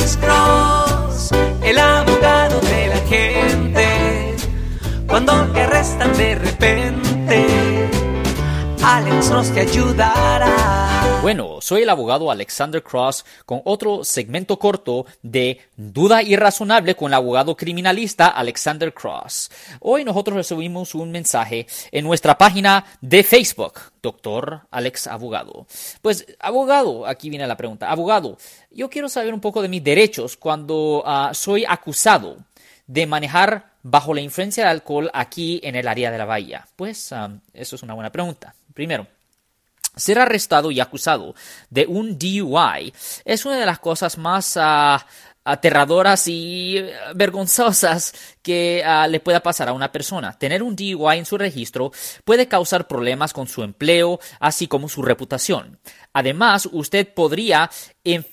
Alex Cross, el abogado de la gente. Cuando te arrestan de repente, Alex Cross te ayudará. Bueno, soy el abogado Alexander Cross con otro segmento corto de Duda Irrazonable con el abogado criminalista Alexander Cross. Hoy nosotros recibimos un mensaje en nuestra página de Facebook, Doctor Alex Abogado. Pues, abogado, aquí viene la pregunta. Abogado, yo quiero saber un poco de mis derechos cuando ah, soy acusado de manejar bajo la influencia de alcohol aquí en el área de la bahía. Pues, ah, eso es una buena pregunta. Primero, ser arrestado y acusado de un DUI es una de las cosas más ah, aterradoras y vergonzosas que ah, le pueda pasar a una persona. Tener un DUI en su registro puede causar problemas con su empleo, así como su reputación. Además, usted podría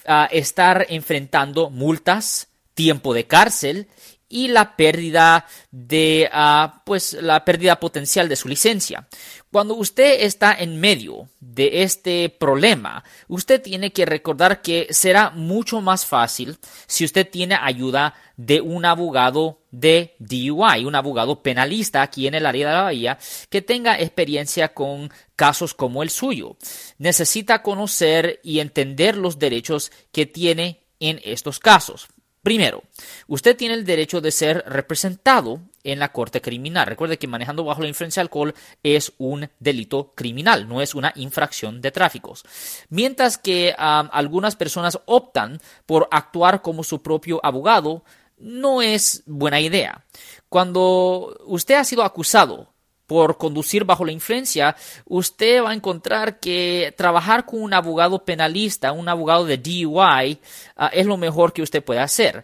ah, estar enfrentando multas, tiempo de cárcel y la pérdida de ah, pues la pérdida potencial de su licencia. Cuando usted está en medio de este problema, usted tiene que recordar que será mucho más fácil si usted tiene ayuda de un abogado de DUI, un abogado penalista aquí en el área de la Bahía que tenga experiencia con casos como el suyo. Necesita conocer y entender los derechos que tiene en estos casos. Primero, usted tiene el derecho de ser representado en la corte criminal. Recuerde que manejando bajo la influencia de alcohol es un delito criminal, no es una infracción de tráficos. Mientras que algunas personas optan por actuar como su propio abogado, no es buena idea. Cuando usted ha sido acusado por conducir bajo la influencia, usted va a encontrar que trabajar con un abogado penalista, un abogado de DUI, ah, es lo mejor que usted puede hacer.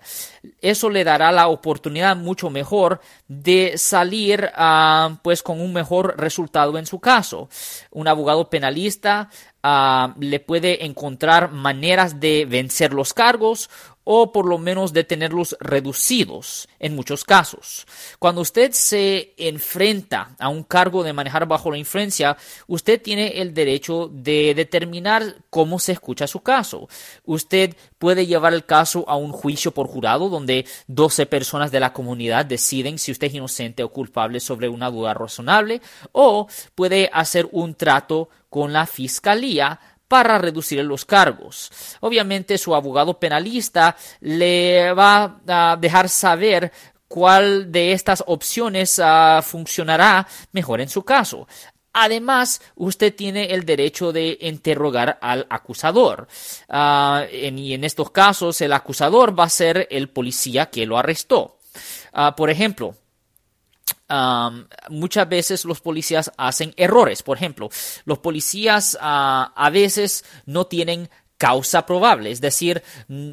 Eso le dará la oportunidad mucho mejor de salir ah, pues con un mejor resultado en su caso. Un abogado penalista ah, le puede encontrar maneras de vencer los cargos o por lo menos de tenerlos reducidos en muchos casos. Cuando usted se enfrenta a un cargo de manejar bajo la influencia, usted tiene el derecho de determinar cómo se escucha su caso. Usted puede llevar el caso a un juicio por jurado donde 12 personas de la comunidad deciden si usted es inocente o culpable sobre una duda razonable o puede hacer un trato con la fiscalía para reducir los cargos. Obviamente su abogado penalista le va a dejar saber cuál de estas opciones ah, funcionará mejor en su caso. Además, usted tiene el derecho de interrogar al acusador. Ah, y en estos casos, el acusador va a ser el policía que lo arrestó. Ah, por ejemplo, muchas veces los policías hacen errores. Por ejemplo, los policías ah, a veces no tienen causa probable, es decir,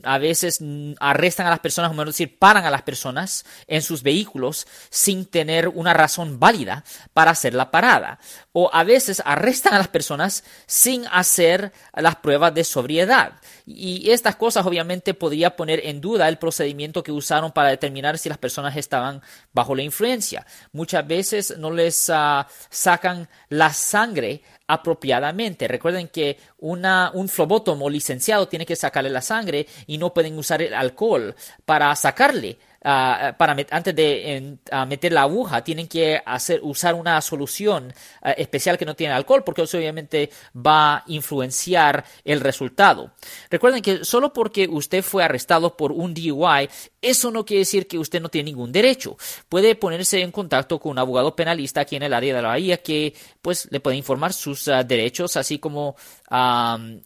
a veces arrestan a las personas, o mejor decir, paran a las personas en sus vehículos sin tener una razón válida para hacer la parada. O a veces arrestan a las personas sin hacer las pruebas de sobriedad. Y estas cosas obviamente podría poner en duda el procedimiento que usaron para determinar si las personas estaban bajo la influencia. Muchas veces no les ah, sacan la sangre apropiadamente. Recuerden que una, un flobótomo licenciado tiene que sacarle la sangre y no pueden usar el alcohol para sacarle Ah, para antes de meter la aguja tienen que hacer usar una solución ah, especial que no tiene alcohol porque eso obviamente va a influenciar el resultado. Recuerden que solo porque usted fue arrestado por un DUI eso no quiere decir que usted no tiene ningún derecho. Puede ponerse en contacto con un abogado penalista aquí en el área de la Bahía que pues le puede informar sus ah, derechos así como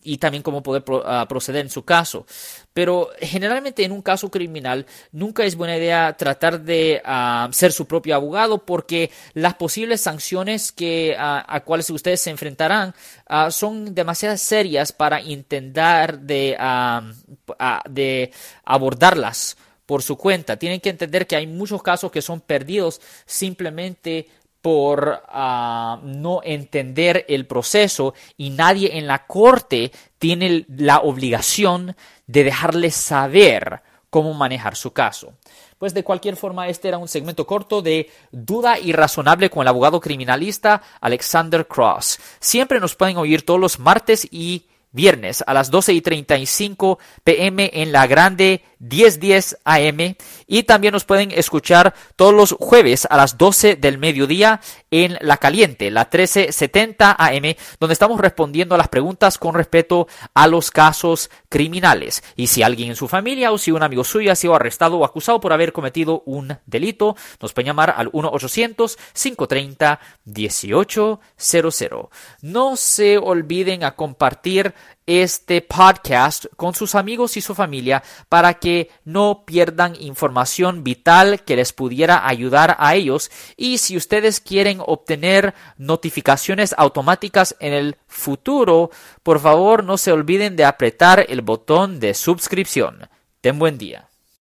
y también cómo poder proceder en su caso. Pero generalmente en un caso criminal nunca es buena idea tratar de ah, ser su propio abogado porque las posibles sanciones que, ah, a cuales ustedes se enfrentarán ah, son demasiado serias para intentar de, de abordarlas por su cuenta. Tienen que entender que hay muchos casos que son perdidos simplemente por no entender el proceso y nadie en la corte tiene la obligación de dejarles saber cómo manejar su caso. Pues de cualquier forma, este era un segmento corto de Duda Irrazonable con el abogado criminalista Alexander Cross. Siempre nos pueden oír todos los martes y viernes a las 12 y 35 pm en la grande 1010 AM y también nos pueden escuchar todos los jueves a las 12 del mediodía en La Caliente, la 1370 AM, donde estamos respondiendo a las preguntas con respecto a los casos criminales. Y si alguien en su familia o si un amigo suyo ha sido arrestado o acusado por haber cometido un delito, nos pueden llamar al 1-800-530-1800. No se olviden a compartir este podcast con sus amigos y su familia para que no pierdan información vital que les pudiera ayudar a ellos y si ustedes quieren obtener notificaciones automáticas en el futuro, por favor no se olviden de apretar el botón de suscripción. Ten buen día.